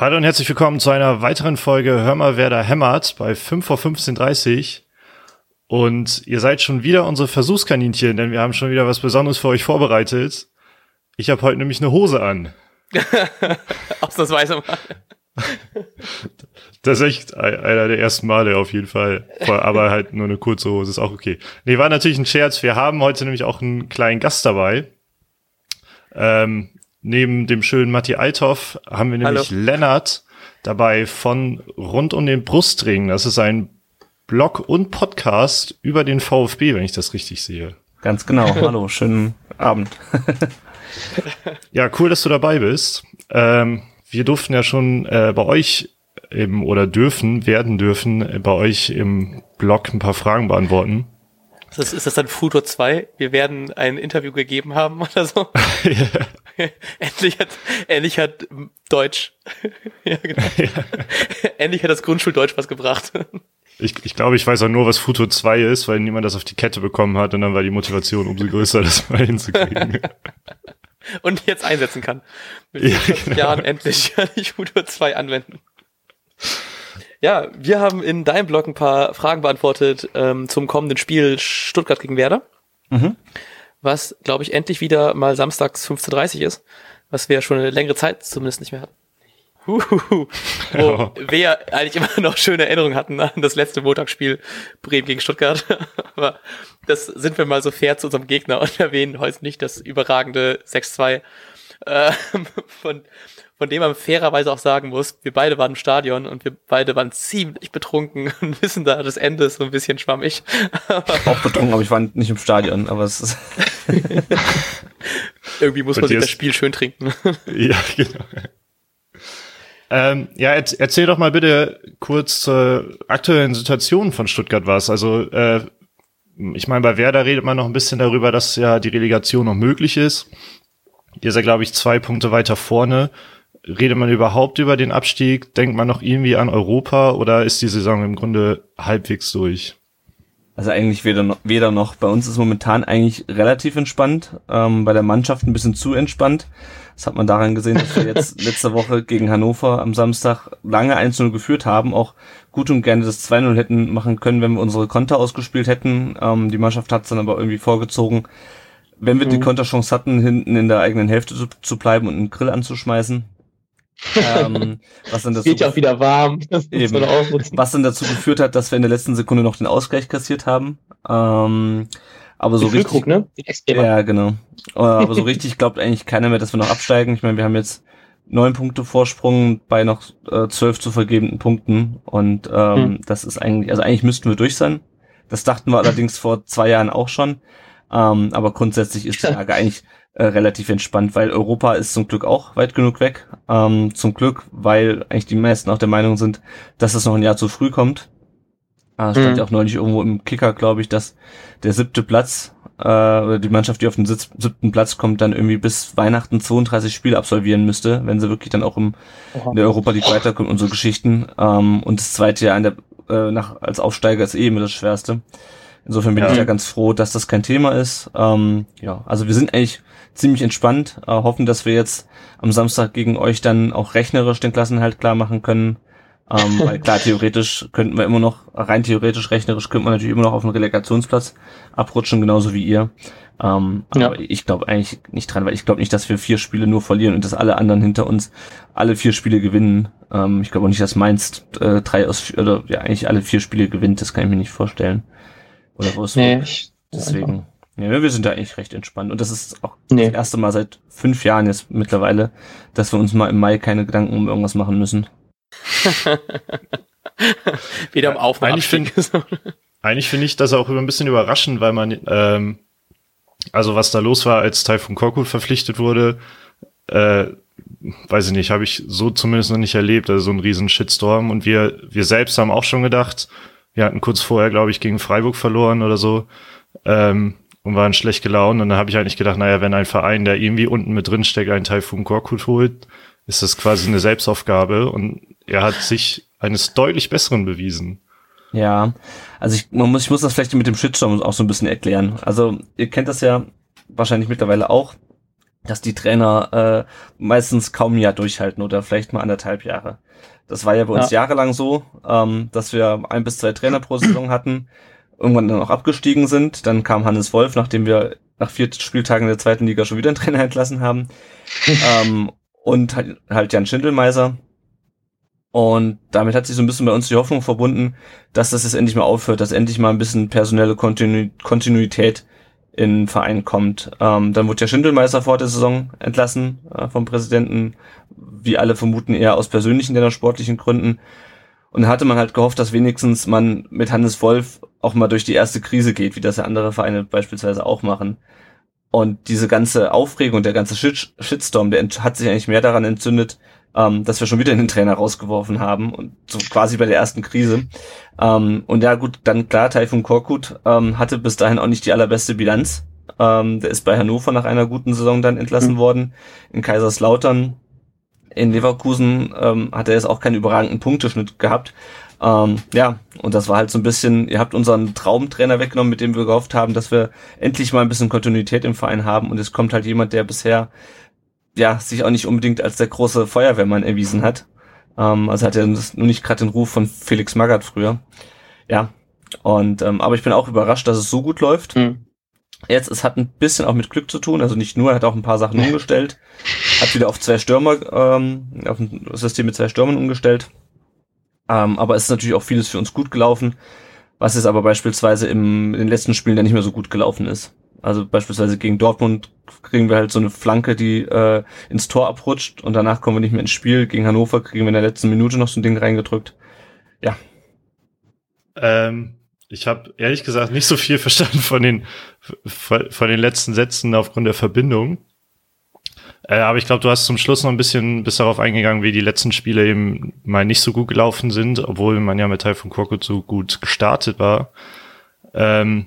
Hallo und herzlich willkommen zu einer weiteren Folge Hör mal, wer da hämmert bei 5 vor 15.30 Und ihr seid schon wieder unsere Versuchskaninchen, denn wir haben schon wieder was Besonderes für euch vorbereitet. Ich habe heute nämlich eine Hose an. Ausnahmsweise mal. Das ist echt einer der ersten Male auf jeden Fall. Aber halt nur eine kurze Hose ist auch okay. Nee, war natürlich ein Scherz. Wir haben heute nämlich auch einen kleinen Gast dabei. Ähm, neben dem schönen Matti Althoff haben wir nämlich Hallo. Lennart dabei von Rund um den Brustring. Das ist ein Blog und Podcast über den VfB, wenn ich das richtig sehe. Ganz genau. Hallo, schönen Abend. ja, cool, dass du dabei bist. Ähm, wir durften ja schon äh, bei euch im, oder dürfen, werden dürfen, äh, bei euch im Blog ein paar Fragen beantworten. Ist das, ist das dann Futur 2? Wir werden ein Interview gegeben haben oder so? endlich hat, endlich hat Deutsch, ja, genau. Ja. endlich hat das Grundschuldeutsch was gebracht. Ich, ich glaube, ich weiß auch nur, was Futur 2 ist, weil niemand das auf die Kette bekommen hat und dann war die Motivation umso größer, das mal hinzukriegen. und jetzt einsetzen kann. Mit ja, genau. Jahren endlich kann ich Futur 2 anwenden. Ja, wir haben in deinem Blog ein paar Fragen beantwortet ähm, zum kommenden Spiel Stuttgart gegen Werder. Mhm. Was, glaube ich, endlich wieder mal samstags 15.30 ist, was wir ja schon eine längere Zeit zumindest nicht mehr hatten. Huhuhu. Wo ja. wir eigentlich immer noch schöne Erinnerungen hatten an das letzte Montagsspiel Bremen gegen Stuttgart. Aber das sind wir mal so fair zu unserem Gegner und erwähnen heute nicht das überragende 6-2 äh, von von dem man fairerweise auch sagen muss, wir beide waren im Stadion und wir beide waren ziemlich betrunken und wissen da, das Ende ist so ein bisschen schwammig. auch betrunken, aber ich war nicht im Stadion, aber es ist Irgendwie muss man sich das Spiel schön trinken. ja, genau. Ähm, ja, erzähl doch mal bitte kurz zur aktuellen Situation von Stuttgart was. Also, äh, ich meine, bei Werder redet man noch ein bisschen darüber, dass ja die Relegation noch möglich ist. Ihr seid, glaube ich, zwei Punkte weiter vorne redet man überhaupt über den Abstieg? Denkt man noch irgendwie an Europa oder ist die Saison im Grunde halbwegs durch? Also eigentlich weder noch, weder noch. Bei uns ist momentan eigentlich relativ entspannt, ähm, bei der Mannschaft ein bisschen zu entspannt. Das hat man daran gesehen, dass wir jetzt letzte Woche gegen Hannover am Samstag lange 1-0 geführt haben, auch gut und gerne das 2-0 hätten machen können, wenn wir unsere Konter ausgespielt hätten. Ähm, die Mannschaft hat es dann aber irgendwie vorgezogen, wenn wir mhm. die Konterchance hatten, hinten in der eigenen Hälfte zu, zu bleiben und einen Grill anzuschmeißen ähm, was dann dazu Geht ja auch wieder warm. Was dann dazu geführt hat, dass wir in der letzten Sekunde noch den Ausgleich kassiert haben. Ähm, aber so richtig. Ne? Ja, genau. Äh, aber so richtig glaubt eigentlich keiner mehr, dass wir noch absteigen. Ich meine, wir haben jetzt neun Punkte Vorsprung bei noch äh, zwölf zu vergebenden Punkten. Und ähm, hm. das ist eigentlich, also eigentlich müssten wir durch sein. Das dachten wir allerdings vor zwei Jahren auch schon. Ähm, aber grundsätzlich ist die Lage eigentlich äh, relativ entspannt, weil Europa ist zum Glück auch weit genug weg. Ähm, zum Glück, weil eigentlich die meisten auch der Meinung sind, dass es noch ein Jahr zu früh kommt. Äh, stand mhm. ja auch neulich irgendwo im Kicker, glaube ich, dass der siebte Platz äh, oder die Mannschaft, die auf den Sitz, siebten Platz kommt, dann irgendwie bis Weihnachten 32 Spiele absolvieren müsste, wenn sie wirklich dann auch im, in der Europa League weiterkommt und so Geschichten. Ähm, und das zweite Jahr in der, äh, nach, als Aufsteiger ist eh immer das Schwerste. Insofern bin ja. ich ja ganz froh, dass das kein Thema ist. Ähm, ja, also wir sind eigentlich ziemlich entspannt, äh, hoffen, dass wir jetzt am Samstag gegen euch dann auch rechnerisch den Klassenhalt klar machen können. Ähm, weil klar, theoretisch könnten wir immer noch, rein theoretisch, rechnerisch könnten wir natürlich immer noch auf den Relegationsplatz abrutschen, genauso wie ihr. Ähm, ja. Aber ich glaube eigentlich nicht dran, weil ich glaube nicht, dass wir vier Spiele nur verlieren und dass alle anderen hinter uns alle vier Spiele gewinnen. Ähm, ich glaube auch nicht, dass Mainz äh, drei aus oder ja eigentlich alle vier Spiele gewinnt, das kann ich mir nicht vorstellen. Oder wo ist nee, Deswegen. Ja, wir sind da eigentlich recht entspannt. Und das ist auch nee. das erste Mal seit fünf Jahren jetzt mittlerweile, dass wir uns mal im Mai keine Gedanken um irgendwas machen müssen. Wieder im Auf Eigentlich finde eigentlich finde ich das auch ein bisschen überraschend, weil man, ähm, also was da los war, als Taifun Korkut verpflichtet wurde, äh, weiß ich nicht, habe ich so zumindest noch nicht erlebt, also so ein riesen Shitstorm. Und wir, wir selbst haben auch schon gedacht, wir hatten kurz vorher, glaube ich, gegen Freiburg verloren oder so. Ähm, und waren schlecht gelaunt. Und dann habe ich eigentlich gedacht, naja, wenn ein Verein, der irgendwie unten mit drin steckt, einen Taifun Korkut holt, ist das quasi eine Selbstaufgabe. Und er hat sich eines deutlich Besseren bewiesen. Ja, also ich, man muss, ich muss das vielleicht mit dem Shitstorm auch so ein bisschen erklären. Also ihr kennt das ja wahrscheinlich mittlerweile auch. Dass die Trainer äh, meistens kaum ein Jahr durchhalten oder vielleicht mal anderthalb Jahre. Das war ja bei uns ja. jahrelang so, ähm, dass wir ein bis zwei Trainer pro Saison hatten, irgendwann dann auch abgestiegen sind. Dann kam Hannes Wolf, nachdem wir nach vier Spieltagen in der zweiten Liga schon wieder einen Trainer entlassen haben. ähm, und halt, halt Jan Schindelmeiser. Und damit hat sich so ein bisschen bei uns die Hoffnung verbunden, dass das jetzt endlich mal aufhört, dass endlich mal ein bisschen personelle Kontinu Kontinuität in den Verein kommt. Ähm, dann wurde der Schindelmeister vor der Saison entlassen äh, vom Präsidenten, wie alle vermuten eher aus persönlichen, denn aus sportlichen Gründen. Und hatte man halt gehofft, dass wenigstens man mit Hannes Wolf auch mal durch die erste Krise geht, wie das ja andere Vereine beispielsweise auch machen. Und diese ganze Aufregung, der ganze Shit Shitstorm, der hat sich eigentlich mehr daran entzündet, ähm, dass wir schon wieder den Trainer rausgeworfen haben und so quasi bei der ersten Krise. Ähm, und ja gut, dann klar, Taifun Korkut ähm, hatte bis dahin auch nicht die allerbeste Bilanz. Ähm, der ist bei Hannover nach einer guten Saison dann entlassen mhm. worden. In Kaiserslautern, in Leverkusen ähm, hat er jetzt auch keinen überragenden Punkteschnitt gehabt. Ähm, ja, und das war halt so ein bisschen, ihr habt unseren Traumtrainer weggenommen, mit dem wir gehofft haben, dass wir endlich mal ein bisschen Kontinuität im Verein haben. Und es kommt halt jemand, der bisher ja sich auch nicht unbedingt als der große Feuerwehrmann erwiesen hat. Ähm, also hat er nur nicht gerade den Ruf von Felix Magath früher. Ja. Und ähm, aber ich bin auch überrascht, dass es so gut läuft. Mhm. Jetzt, es hat ein bisschen auch mit Glück zu tun, also nicht nur, er hat auch ein paar Sachen umgestellt, hat wieder auf zwei Stürmer, ähm, auf ein System mit zwei Stürmern umgestellt. Ähm, aber es ist natürlich auch vieles für uns gut gelaufen, was jetzt aber beispielsweise im, in den letzten Spielen dann nicht mehr so gut gelaufen ist. Also beispielsweise gegen Dortmund kriegen wir halt so eine Flanke, die äh, ins Tor abrutscht und danach kommen wir nicht mehr ins Spiel. Gegen Hannover kriegen wir in der letzten Minute noch so ein Ding reingedrückt. Ja. Ähm, ich habe ehrlich gesagt nicht so viel verstanden von den von den letzten Sätzen aufgrund der Verbindung. Äh, aber ich glaube, du hast zum Schluss noch ein bisschen bis darauf eingegangen, wie die letzten Spiele eben mal nicht so gut gelaufen sind, obwohl man ja mit Teil von Korkut so gut gestartet war. Ähm,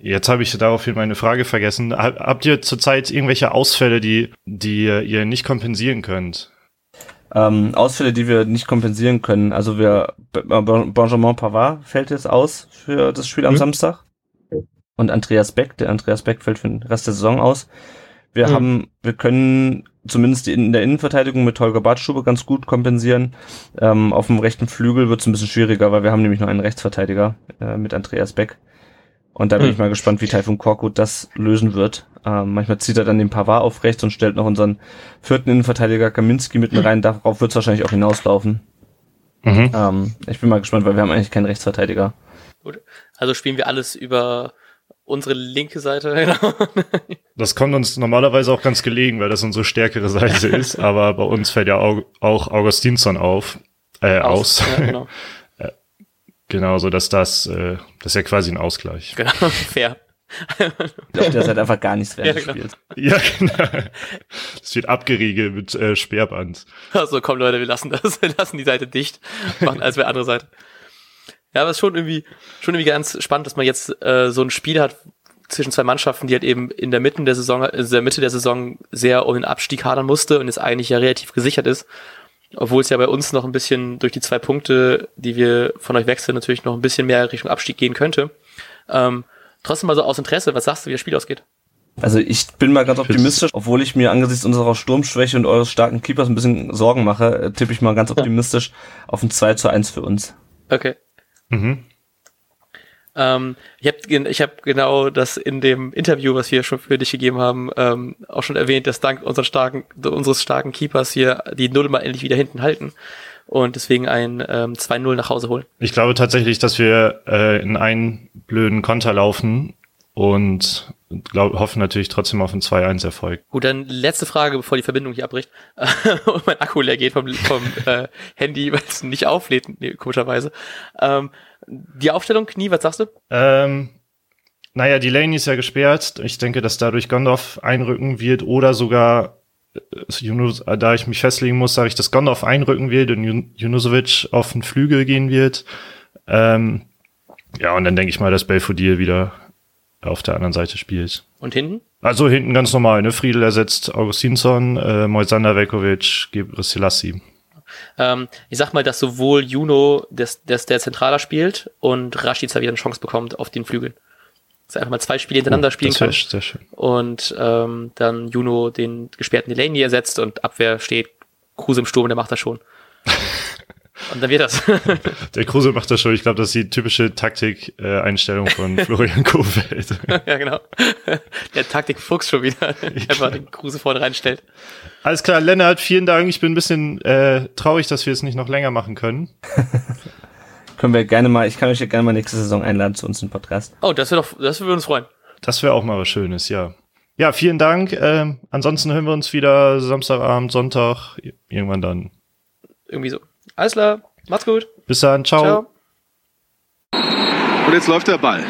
Jetzt habe ich daraufhin meine Frage vergessen. Habt ihr zurzeit irgendwelche Ausfälle, die, die ihr nicht kompensieren könnt? Ähm, Ausfälle, die wir nicht kompensieren können. Also wir Benjamin Pavard fällt jetzt aus für das Spiel am mhm. Samstag und Andreas Beck. Der Andreas Beck fällt für den Rest der Saison aus. Wir mhm. haben, wir können zumindest in der Innenverteidigung mit Holger Bartstube ganz gut kompensieren. Ähm, auf dem rechten Flügel wird es ein bisschen schwieriger, weil wir haben nämlich noch einen Rechtsverteidiger äh, mit Andreas Beck. Und da bin mhm. ich mal gespannt, wie Taifun Korkut das lösen wird. Ähm, manchmal zieht er dann den Pavard auf rechts und stellt noch unseren vierten Innenverteidiger Kaminski mitten rein. Darauf wird es wahrscheinlich auch hinauslaufen. Mhm. Ähm, ich bin mal gespannt, weil wir haben eigentlich keinen Rechtsverteidiger. Gut. Also spielen wir alles über unsere linke Seite. Genau. das kommt uns normalerweise auch ganz gelegen, weil das unsere stärkere Seite ist. Aber bei uns fällt ja auch, Augustinsson auf, äh, aus. aus. Ja, genau. Genau, so dass das, äh, das ist ja quasi ein Ausgleich. Genau, fair. Ich glaube, der ist halt einfach gar nichts während ja, genau. Spiels. Ja, genau. Es wird abgeriegelt mit äh, Sperrband. Also komm Leute, wir lassen das, wir lassen die Seite dicht, machen als wir andere Seite. Ja, aber es ist schon irgendwie, schon irgendwie ganz spannend, dass man jetzt äh, so ein Spiel hat zwischen zwei Mannschaften, die halt eben in der Mitte der Saison, in der Mitte der Saison sehr um den Abstieg hadern musste und jetzt eigentlich ja relativ gesichert ist. Obwohl es ja bei uns noch ein bisschen durch die zwei Punkte, die wir von euch wechseln, natürlich noch ein bisschen mehr Richtung Abstieg gehen könnte. Ähm, trotzdem mal so aus Interesse, was sagst du, wie das Spiel ausgeht? Also ich bin mal ganz optimistisch, obwohl ich mir angesichts unserer Sturmschwäche und eures starken Keepers ein bisschen Sorgen mache, äh, tippe ich mal ganz optimistisch auf ein 2 zu 1 für uns. Okay. Mhm. Ähm, ich habe ich hab genau das in dem Interview, was wir schon für dich gegeben haben, ähm, auch schon erwähnt, dass dank starken, unseres starken Keepers hier die Null mal endlich wieder hinten halten und deswegen ein ähm, 2-0 nach Hause holen. Ich glaube tatsächlich, dass wir äh, in einen blöden Konter laufen und glaub, hoffen natürlich trotzdem auf einen 2-1-Erfolg. Gut, dann letzte Frage, bevor die Verbindung hier abbricht und mein Akku leer geht vom, vom äh, Handy, weil es nicht auflädt, nee, komischerweise. Ähm, die Aufstellung, Knie, was sagst du? Ähm, naja, die Lane ist ja gesperrt. Ich denke, dass dadurch Gondorf einrücken wird oder sogar, äh, da ich mich festlegen muss, sage ich, dass Gondorf einrücken wird und Junusovic auf den Flügel gehen wird. Ähm, ja, und dann denke ich mal, dass Belfodil wieder auf der anderen Seite spielt. Und hinten? Also hinten ganz normal, ne? Friedel ersetzt Augustinsson, äh, Moisander Velkovic, Gebre Selassie. Ähm, ich sag mal, dass sowohl Juno, des, des, der zentraler spielt, und Rashica wieder eine Chance bekommt auf den Flügeln. dass er einfach mal zwei Spiele hintereinander oh, spielen das kann. Sehr schön. Und ähm, dann Juno den gesperrten Delaney ersetzt und Abwehr steht Kruse im Sturm, der macht das schon. Und dann wird das. Der Kruse macht das schon. Ich glaube, das ist die typische Taktik-Einstellung äh, von Florian Kofeld. ja, genau. Der Taktik-Fuchs schon wieder. Einfach den Kruse vorne reinstellt. Alles klar, Lennart, vielen Dank. Ich bin ein bisschen äh, traurig, dass wir es nicht noch länger machen können. können wir gerne mal, ich kann euch ja gerne mal nächste Saison einladen zu uns im Podcast. Oh, das wäre doch, das würde uns freuen. Das wäre auch mal was Schönes, ja. Ja, vielen Dank. Ähm, ansonsten hören wir uns wieder Samstagabend, Sonntag, irgendwann dann. Irgendwie so. Alles klar, macht's gut. Bis dann, ciao. ciao. Und jetzt läuft der Ball.